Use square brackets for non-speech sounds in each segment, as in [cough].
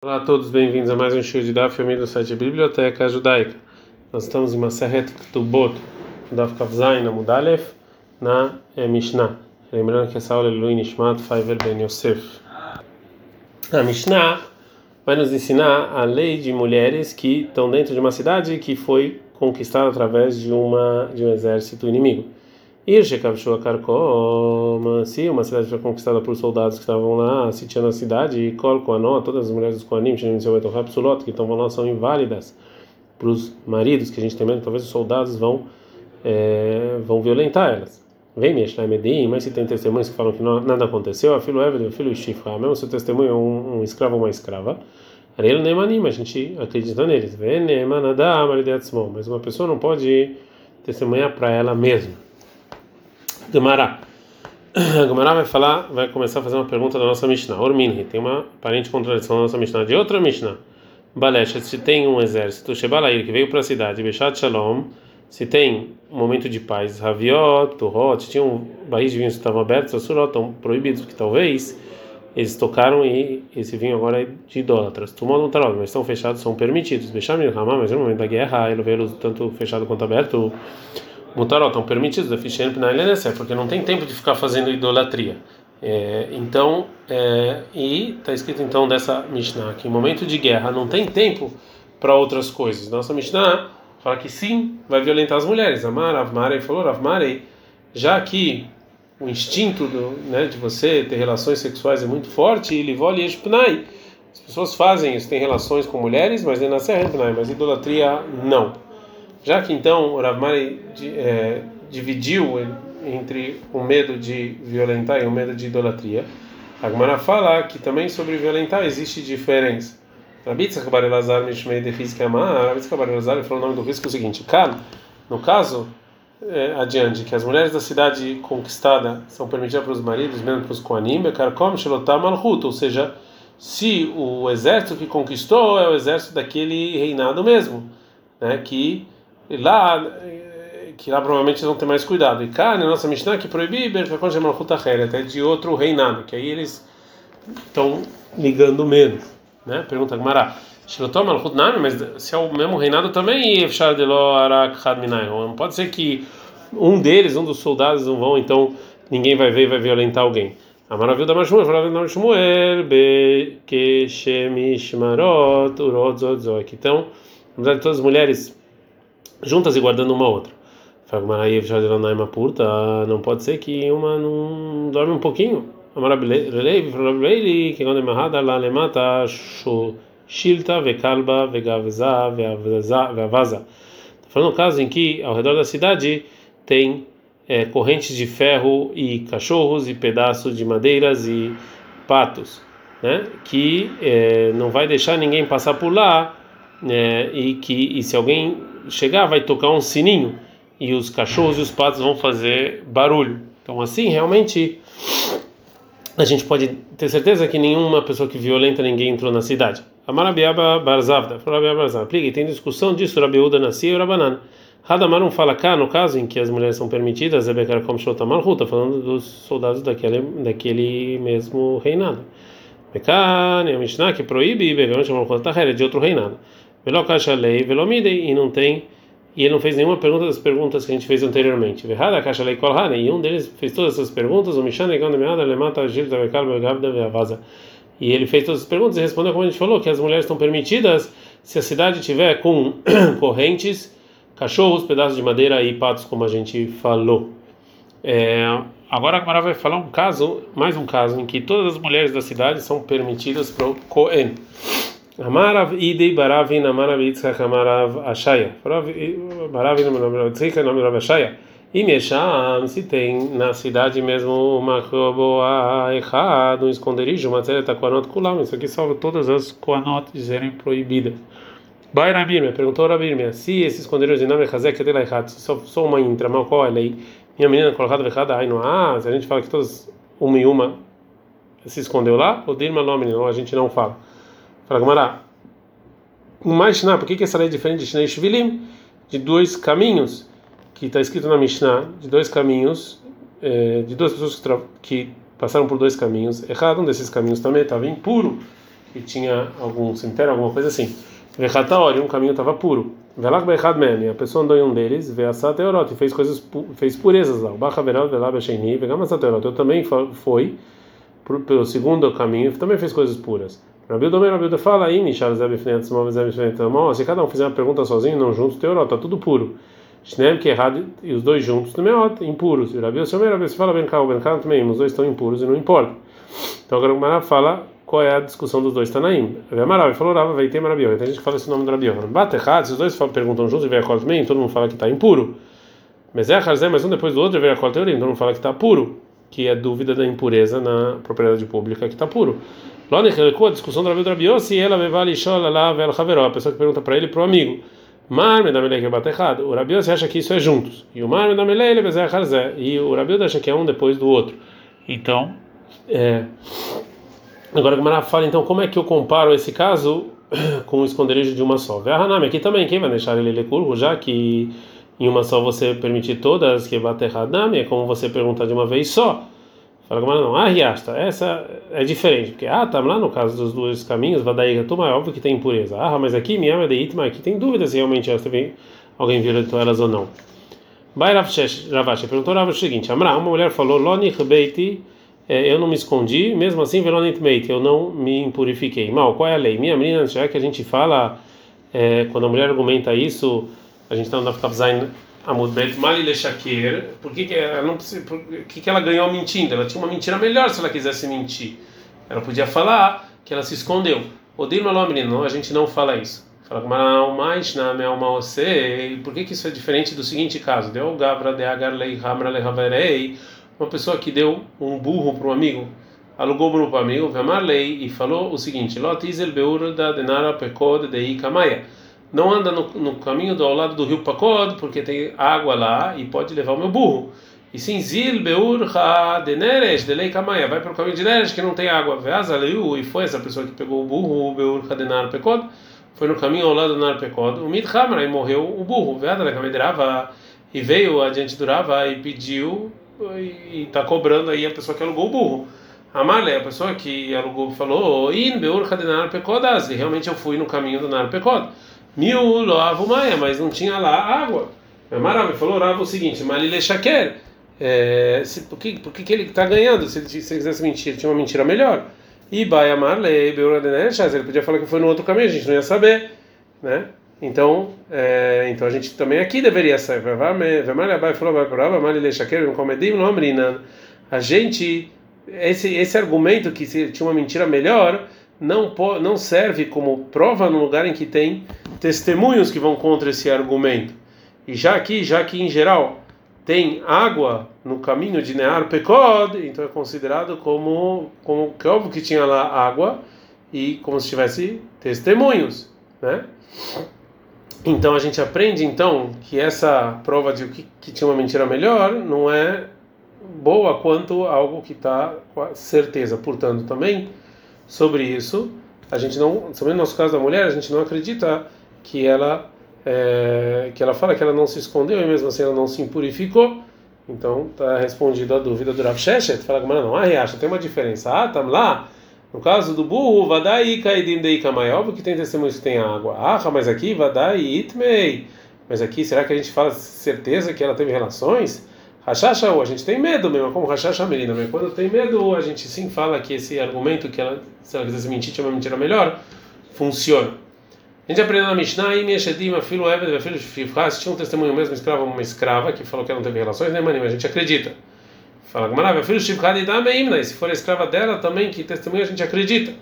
Olá a todos, bem-vindos a mais um show de Daf Yomi do site Biblioteca Judaica. Nós estamos em Maseret Ktubot, Daf Kavzain, na Mudalef, na eh, Mishnah. Lembrando que essa aula é Lui Nishmat Faiver Ben Yosef. A Mishnah vai nos ensinar a lei de mulheres que estão dentro de uma cidade que foi conquistada através de, uma, de um exército inimigo. Karkom, se uma cidade foi conquistada por soldados que estavam lá sitiando a cidade, e Kol Koanó, todas as mulheres dos Koanim, que estão lá, são inválidas para os maridos, que a gente tem medo, talvez os soldados vão, é, vão violentar elas. Vem Medim, mas se tem testemunhos que falam que não, nada aconteceu, a filho Eved, o filho Shifra, mesmo se o testemunho é um, um escravo ou uma escrava, ele nem anima, a gente acredita neles. Mas uma pessoa não pode testemunhar para ela mesma. Gemara. Gemara vai falar, vai começar a fazer uma pergunta da nossa Mishnah. Orminhi, tem uma aparente contradição da nossa Mishnah. De outra Mishnah. Balecha, se tem um exército, Shebalair, que veio para a cidade, Bechat Shalom, se tem um momento de paz, Raviot, Turot, tinha um barris de vinho que estavam abertos, Asurot, estão proibidos, porque talvez eles tocaram e esse vinho agora é de idólatras. Não tarot, mas estão fechados, são permitidos. Bechamir Ramá, mas no momento da guerra, ele veio tanto fechado quanto aberto mutarot, estão permitidos, deficiente na LNSF, porque não tem tempo de ficar fazendo idolatria. É, então, é, e está escrito então dessa Mishnah que em momento de guerra não tem tempo para outras coisas. Nossa Mishnah fala que sim, vai violentar as mulheres. Amar, Avmarei falou, Avmarei, já que o instinto do, né, de você ter relações sexuais é muito forte, e livoli eshpnai. As pessoas fazem isso, têm relações com mulheres, mas nem nascer mas idolatria não. Já que então o Rav Mari é, dividiu entre o medo de violentar e o medo de idolatria, a Gemara fala que também sobre violentar existe diferença. Rabitzak Bar Mishmei de Rizki Amar, Rabitzak Bar falou o nome do risco é o seguinte, Kan, no caso é, adiante, que as mulheres da cidade conquistada são permitidas para os maridos, mesmo para os Koanim, Karkom Shelotam Malhut, ou seja, se o exército que conquistou é o exército daquele reinado mesmo, né, que e lá, que lá provavelmente eles vão ter mais cuidado. E cá, na nossa Mishnah, que proibir até de outro reinado, que aí eles estão ligando menos. Né? Pergunta Gmará. Mas se é o mesmo reinado também, não pode ser que um deles, um dos soldados, não vão, então ninguém vai ver e vai violentar alguém. A maravilha da Mashmuel, a da Mashmuel, Bekeshemishmarot, Urodzodzoek. Então, na verdade, todas as mulheres juntas e guardando uma outra. Não pode ser que uma não dorme um pouquinho. que quando é lá shilta. Está falando um caso em que ao redor da cidade tem é, correntes de ferro e cachorros e pedaços de madeiras e patos, né? Que é, não vai deixar ninguém passar por lá é, e que e se alguém chegar vai tocar um sininho e os cachorros e os patos vão fazer barulho. Então assim realmente a gente pode ter certeza que nenhuma pessoa que violenta ninguém entrou na cidade. Amarabiaba Barzavda, Farabiaba Barzavda. Tem discussão disso, Rabiuda nascia e Rabanan. Não fala cá, no caso em que as mulheres são permitidas, é Bekar como Shotamar Ruta, falando dos soldados daquele, daquele mesmo reinado. Bekar, a Mishnah que proíbe, Began chamar de outro reinado. Velokasha lei velomidei e não tem e ele não fez nenhuma pergunta das perguntas que a gente fez anteriormente. Verrada caixa lei kolhane e um deles fez todas essas perguntas. O Mishane Gandemeada lemata gilda vekalba gavda veavaza. E ele fez todas as perguntas e respondeu como a gente falou que as mulheres estão permitidas se a cidade tiver com [coughs] correntes, cachorros, pedaços de madeira e patos como a gente falou. É, agora a Mara vai falar um caso, mais um caso em que todas as mulheres da cidade são permitidas para o Cohen. Amarav idei baravin amarav amarav ashaya. Baravin amarav yitzchak amarav ashaya. E Mesham, se tem na cidade mesmo uma roboa errado, um esconderijo, uma certa koanot kulam, isso aqui salva todas as koanot de serem proibidas. Bai Rabirme, perguntou Rabirme, se esse esconderijo de nome Hazek é errado, se só uma intra, mal qual é a lei? Minha menina colocada errada, aí não há, se a gente fala que todas, uma e uma, se escondeu lá, o Dirma nome não, a gente não fala. Fala, Gamara. Mais por que, que essa lei é diferente de Shnei Shvilim? De dois caminhos, que está escrito na Mishnah, de dois caminhos, é, de duas pessoas que, que, passaram por dois caminhos. Errado, um desses caminhos também estava impuro. que tinha algum cemitério, alguma coisa assim. Vechatori, um caminho estava puro. Mem, a pessoa andou em um deles, Veassat Teorot, e fez coisas, fez purezas lá. O Bacha Velab Becheni, Vegamasat Teorot. Eu também foi pelo segundo caminho, também fez coisas puras. Rabi Domer, Rabi fala aí, Zeb Fnet, se cada um fizer uma pergunta sozinho, não junto, Teorot, está tudo puro. Shneem que é errado e os dois juntos também é impuros. E Rabi Omer, Rabi fala Ben Kau, Ben Kau também, os dois estão impuros e não importa. Então agora o Mará fala qual é a discussão dos dois Tanaim. Rabi falou Rava, vai ter Marabió. Tem gente que fala esse nome do Rabió. Bate errado, se os dois perguntam juntos e vem a também, todo mundo fala que está impuro. Mas é a mas um depois do outro vem a teoria, todo mundo fala que está puro, que é dúvida da impureza na propriedade pública que está puro. Lone a discussão do Rabi se ela vale chola lá, vela haveró, a pessoa que pergunta para ele para o amigo. Mar me dá que bate errado. O Rabi acha que isso é juntos. E o Mar me dá ele E o Rabi acha que é um depois do outro. Então, é... agora a Gamara fala então como é que eu comparo esse caso [coughs] com o esconderijo de uma só. Verhanami, aqui também, quem vai deixar ele lecurvo, já que em uma só você permitir todas que bate errado, é como você perguntar de uma vez só. Fala Gamara, não, ah, riasta, essa é diferente, porque ah, tá lá no caso dos dois caminhos, Vadaíga Tuma, é óbvio que tem impureza. Ah, mas aqui, Miyama de Itma, aqui tem dúvidas se realmente essa vem, alguém violentou elas ou não. Vai Ravashi, perguntou Rav o seguinte: Amra, uma mulher falou, Loni Beiti, é, eu não me escondi, mesmo assim, Velonit Meiti, eu não me impurifiquei. Mal, qual é a lei? Minha menina, já que a gente fala, é, quando a mulher argumenta isso, a gente está no Kavzain Amud Bet Mali Lechaker, por que, que ela não por que, que ela ganhou mentindo? Ela tinha uma mentira melhor se ela quisesse mentir. Ela podia falar que ela se escondeu. Odir menino, não, a gente não fala isso. Fala com mais na minha alma você. Por que, que isso é diferente do seguinte caso? Deu Gavra de Agarlei Hamra Lehaverei, uma pessoa que deu um burro para um amigo, alugou para um amigo, Vemarlei, e falou o seguinte: Lot Izel Beur da Denara Pekod de Ikamaya não anda no, no, caminho do ao lado do rio Pacod, porque tem água lá e pode levar o meu burro. E sim, Zil Beur Ha de Neres, de Lei Kamaya, vai para o caminho de Neres que não tem água. Veazaleu, e foi essa pessoa que pegou o burro, o Beur Ha de Nar Pecod, foi no caminho ao lado do Nar Pecod, o Midhamra, e morreu o burro. Veazaleu Kamedrava, e veio adiante do Rava e pediu, e está cobrando aí a pessoa que alugou o burro. Amale, a pessoa que alugou, falou: In Beur Ha de Nar Pecod, realmente eu fui no caminho do Nar Pecod. Mil loavo maia, mas não tinha lá água. Maravilha, falou Rava o seguinte: Malile Shaker, é, por, que, por que, que ele está ganhando? Se ele, se ele quisesse mentir, tinha uma mentira melhor. E Baia Marle, ele podia falar que foi no outro caminho, a gente não ia saber, né? Então, é, então a gente também aqui deveria saber. A gente, esse, esse argumento que se tinha uma mentira melhor, não, não serve como prova no lugar em que tem testemunhos que vão contra esse argumento. E já aqui, já que em geral tem água no caminho de Near Pekod, então é considerado como, como que óbvio que tinha lá água e como se tivesse testemunhos, né? Então a gente aprende então que essa prova de que, que tinha uma mentira melhor não é boa quanto algo que está com certeza. Portanto, também sobre isso, a gente não, sobre o nosso caso da mulher, a gente não acredita que ela é, que ela fala que ela não se escondeu e mesmo assim ela não se impurificou. Então está respondida a dúvida do Rav Sheshet. Fala que não, ah, acha tem uma diferença. Ah, tá lá. No caso do burro, vadai kaidim dei kamai. Óbvio que tem testemunhos que tem água. Ah, mas aqui vadai itmei. Mas aqui, será que a gente fala certeza que ela teve relações? Rachasha, a gente tem medo mesmo, como Rachasha Melina. Mas quando tem medo, a gente sim fala que esse argumento que ela, se ela quisesse mentir, tinha uma mentira melhor, funciona. A gente aprendeu na Mishnah, e Meshedim, filho Eved, filho Shifra, se tinha um testemunho mesmo, escravo, uma escrava, que falou que ela não teve relações, né, Mas a gente acredita. Fala, Gamara, filho Shifra de Dameimna, e se for a escrava dela também, que testemunho a gente acredita.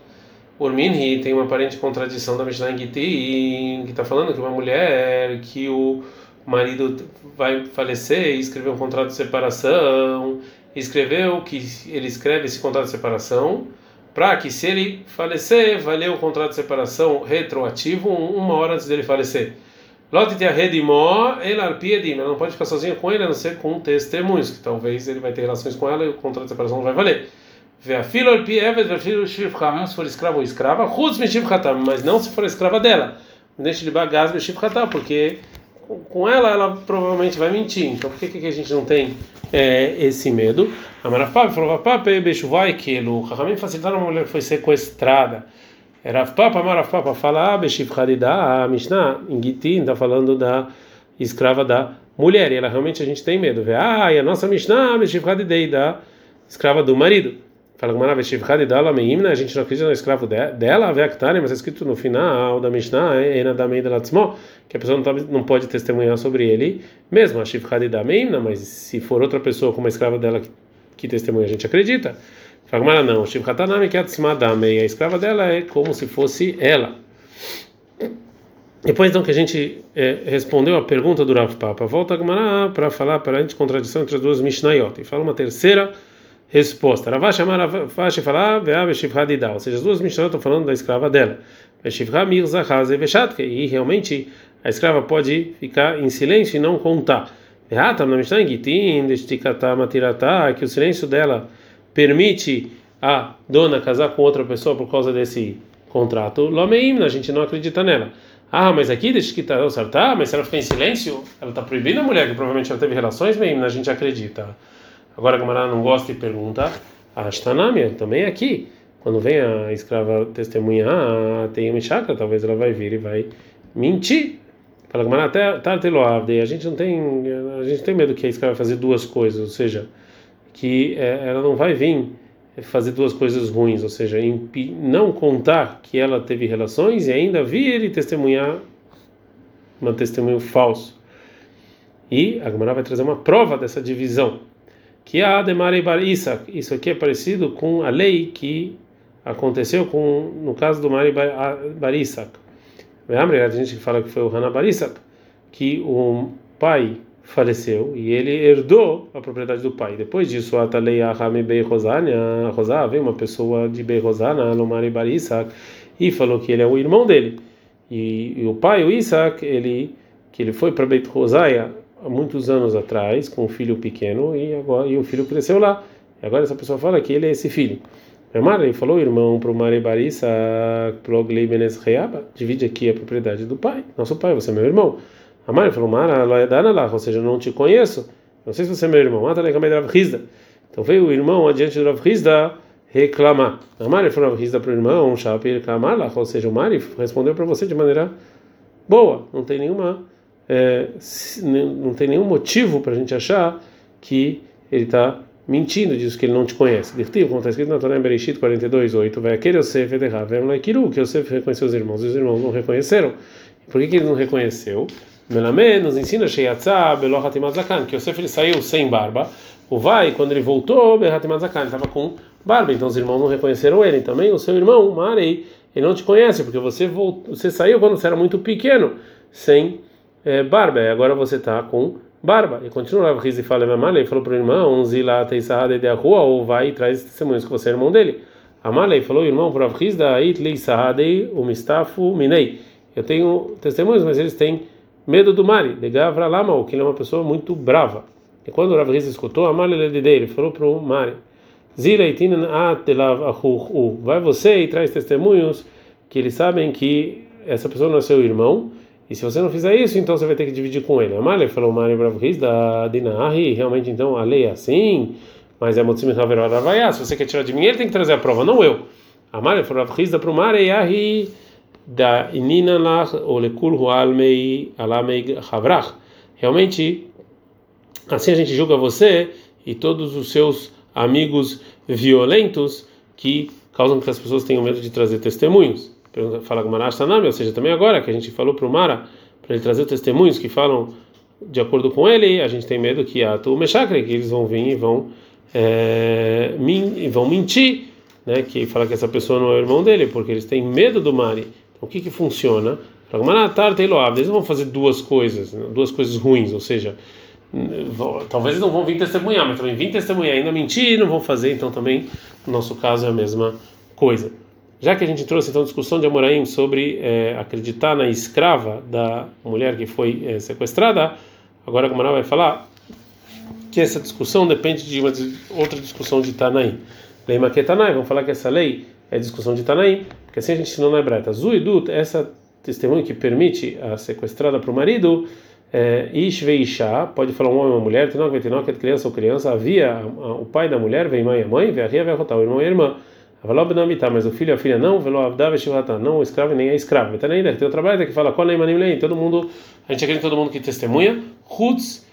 Urminhi tem uma aparente contradição da Mishnah em Giti, que está falando que uma mulher que o marido vai falecer escreveu um contrato de separação, escreveu que ele escreve esse contrato de separação para que se ele falecer, vai ler o contrato de separação retroativo uma hora antes dele falecer. Lote a redimó, ela não pode ficar sozinha com ele, a não ser com testemunhos, que talvez ele vai ter relações com ela e o contrato de separação não vai valer. Filha se for escravo ou escrava, chutz mas não se for escrava dela. Deixa de bagaz porque com ela ela provavelmente vai mentir. Então por que, que a gente não tem é, esse medo? A Marafá falou: Papai, beijo vai que o Rahamim facilitaram uma mulher que foi sequestrada Rav Papa, Rav Papa fala, ah, Beshivchadidá, a Mishnah, em está falando da escrava da mulher, e ela realmente a gente tem medo. Ah, e a nossa Mishnah, Beshivchadidei, da escrava do marido. Fala meimna, a gente não acredita no escravo dela, Veaktane, mas é escrito no final da Mishnah, Ena da Meida Latzmo, que a pessoa não, pode testemunhar sobre ele mesmo, a Shivchad da meimna, mas se for outra pessoa como a escrava dela que, testemunha, a gente acredita. Fala que não, Shivchatanami que a escrava dela é como se fosse ela. Depois então que a gente é, respondeu a pergunta do Rav Papa, volta a para falar para a gente contradição entre as duas Mishnayot, e fala uma terceira Resposta: Ravash amar Ravash falar ve'ave shivha didá. Ou seja, as duas Mishnah estão falando da escrava dela. Ve'shivha mirza haze ve'shatke. E realmente a escrava pode ficar em silêncio e não contar. Ve'atam na Mishnah gitin destikata matirata que o silêncio dela permite a dona casar com outra pessoa por causa desse contrato. Lomeim, a gente não acredita nela. Ah, mas aqui deixa que tá sartá, mas se ela ficar em silêncio, ela está proibida a mulher que provavelmente ela teve relações, meim, a gente acredita. Agora a Gamara não gosta e pergunta, a Ashtanamia também é aqui. Quando vem a escrava testemunhar, ah, tem uma chácara, talvez ela vai vir e vai mentir. Fala Gamara, até Tarteloavde, a gente não tem, a gente tem medo que a escrava vai fazer duas coisas, ou seja, que é, ela não vai vir fazer duas coisas ruins, ou seja, não contar que ela teve relações e ainda vir e testemunhar um testemunho falso. E a Gamara vai trazer uma prova dessa divisão que a Ademare Bar Isaac. Isso aqui é parecido com a lei que aconteceu com no caso do Mari Bar Isaac. A gente fala que foi o Hana Bar Isaac, que o pai faleceu e ele herdou a propriedade do pai. Depois disso, a Talei Ahame Bei Rosania, veio uma pessoa de Bei Rosana, no Mari Bar Isaac, e falou que ele é o irmão dele. E, e o pai, o Isaac, ele que ele foi para Beit Rosaia muitos anos atrás com um filho pequeno e agora e o filho cresceu lá. E agora essa pessoa fala que ele é esse filho. Ele falou, irmão, para o Mare Barissa, Ploglei Benes Reaba, divide aqui a propriedade do pai. Nosso pai, você é meu irmão. A Mari falou, Mara, lá, ou seja, eu não te conheço. Não sei se você é meu irmão. Então veio o irmão adiante do Rav Rizda reclamar. A Mari falou Rav Rizda para o irmão, Shapir Kamala, ou seja, o Mari respondeu para você de maneira boa, não tem nenhuma é, não tem nenhum motivo para a gente achar que ele está mentindo, diz que ele não te conhece. Dirtiv, como está escrito na Torá em Bereshit 42:8, vai aquele Yosef Ederhav, Kiru, que Yosef reconheceu os irmãos, e os irmãos não reconheceram. Por que, que ele não reconheceu? Melamé nos ensina Sheyatzah Belohatimazakan, que Yosef ele saiu sem barba. O vai, quando ele voltou, Belohatimazakan, ele estava com barba, então os irmãos não reconheceram ele. Também o seu irmão, Marei, ele não te conhece, porque você, voltou, você saiu quando você era muito pequeno, sem é, barba, agora você está com barba. E continua o Riz e fala, Amalei falou para o irmão, Zila Teisahade de rua, ou vai e traz testemunhos que você é irmão dele. Amalei falou, irmão, para Riz da Itlei Sahadei, o Mistafu Minei. Eu tenho testemunhos, mas eles têm medo do Mari, de Gavra Lama, que ele é uma pessoa muito brava. E quando o Rav Riz escutou, Amalei ele falou para o Mari, Zila Itinan Atelav vai você e traz testemunhos que eles sabem que essa pessoa não é seu irmão e se você não fizer isso, então você vai ter que dividir com ele. Amalek falou Mari Bravris da Dinahi, realmente então a lei é assim, mas é Motzim Haveravaya. Se você quer tirar de mim, ele tem que trazer a prova, não eu. Amalek falou Bravris da Prumare da Inina Lach Olekul Hualmei Alamei Havrach. Realmente, assim a gente julga você e todos os seus amigos violentos que causam que as pessoas tenham medo de trazer testemunhos fala Gumara Tanami, ou seja, também agora que a gente falou para o Mara, para ele trazer testemunhos que falam de acordo com ele, a gente tem medo que a tu Meshakre, que eles vão vir e vão, é, min, vão mentir, né, que fala que essa pessoa não é o irmão dele, porque eles têm medo do Mari. Então o que que funciona? Eles vão fazer duas coisas, né, duas coisas ruins, ou seja, talvez eles não vão vir testemunhar, mas também vir testemunhar ainda mentir, não vão fazer, então também no nosso caso é a mesma coisa. Já que a gente trouxe então a discussão de Amoraim sobre é, acreditar na escrava da mulher que foi é, sequestrada, agora a Gamara vai falar que essa discussão depende de uma outra discussão de Tanaim. Lei Maquetanai, vamos falar que essa lei é discussão de Tanaim, porque assim a gente ensinou na hebraica. Zuidut, essa testemunha que permite a sequestrada para o marido, é, pode falar um homem ou uma mulher, Tenok Vetenok, criança ou criança, havia o pai da mulher, vem mãe e mãe, vem a o irmão e a irmã. Mas o filho e a filha não, não o escravo nem a escrava. Então ainda tem o trabalho que fala, qual é manim todo mundo, a gente acredita todo mundo que testemunha, chutz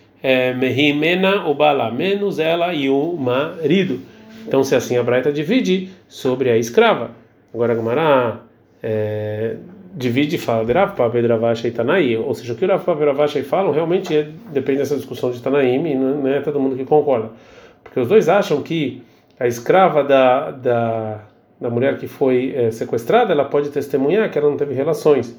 mehimena o bala, menos ela e o marido. Então se assim a Braita divide sobre a escrava. Agora a Gemara é, divide e fala de Rav e Tanaí, ou seja, o que o Rav Papa e falam realmente é, depende dessa discussão de Tanaim e não é todo mundo que concorda. Porque os dois acham que a escrava da, da, da mulher que foi é, sequestrada, ela pode testemunhar que ela não teve relações.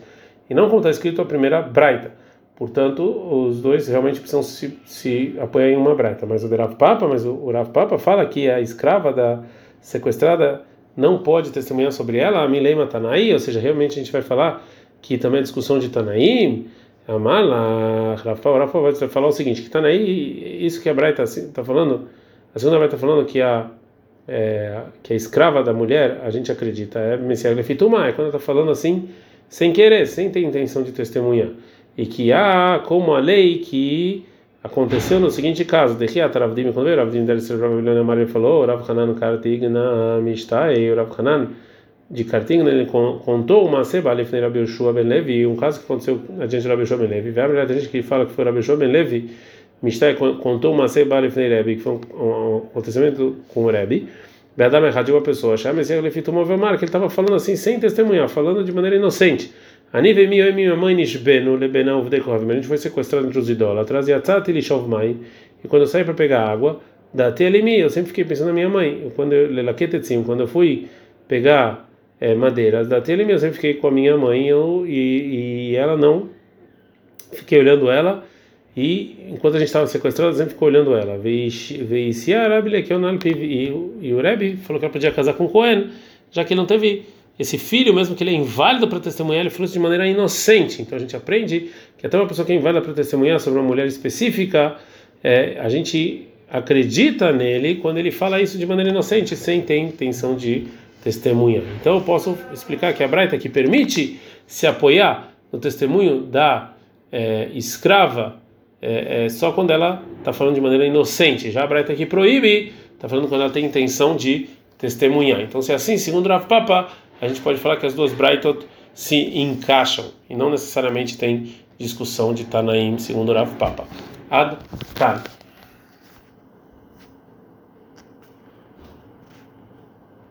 E não como está escrito a primeira Braita. Portanto, os dois realmente precisam se, se apoiar em uma Braita. Mas o Rav Papa, mas o, Rav Papa fala que a escrava da sequestrada não pode testemunhar sobre ela, a Milema Tanaí, ou seja, realmente a gente vai falar que também a discussão de Tanaim, Amala, Rafa, Rafa vai falar o seguinte, que Tanaí, isso que a Braita está tá falando, a segunda Braita está falando que a é, que a escrava da mulher, a gente acredita, é Messias Lefituma, é quando está falando assim, sem querer, sem ter intenção de testemunhar. E que há como a lei que Aconteceu no seguinte caso, de Riat Ravdim, quando veio Ravdim dele ser Amar, ele falou, Rav Hanan Kartigna Mishtai, o Rav Hanan de Kartigna, ele contou uma seba ali em Rabi Yoshua Ben Levi, um caso que aconteceu adiante de Rabi Yoshua Ben Levi, tem gente que fala que foi Rabi Yoshua Ben Levi, Mishtai contou uma em Rabi, que foi um, acontecimento com o Rabi, Beadam de uma pessoa, Shem Messias Lefi tomou que ele estava falando assim, sem testemunhar, falando de maneira inocente. Anive meu e minha mãe nishbenu lebenau vdekohavim. A gente foi sequestrado entre os idólatras. Yatzat mai. E quando eu saí para pegar água, da telemi, eu sempre fiquei pensando na minha mãe. Quando eu quando eu fui pegar é, madeiras da telemi, eu sempre fiquei com a minha mãe eu, e, e ela não. Fiquei olhando ela. E enquanto a gente estava sequestrado, eu sempre ficou olhando ela. E o Rebbe falou que ela podia casar com Cohen, já que ele não teve esse filho, mesmo que ele é inválido para testemunhar, ele falou isso de maneira inocente. Então a gente aprende que até uma pessoa que é inválida para testemunhar sobre uma mulher específica, é, a gente acredita nele quando ele fala isso de maneira inocente, sem ter intenção de testemunhar. Então eu posso explicar que a Braita que permite se apoiar no testemunho da é, escrava é, é, só quando ela está falando de maneira inocente. Já a Braita que proíbe, está falando quando ela tem intenção de testemunhar. Então se é assim, segundo Rav Papa, a gente pode falar que as duas Braitot se encaixam e não necessariamente tem discussão de Tanaim segundo Rav Papa. Ad Kan.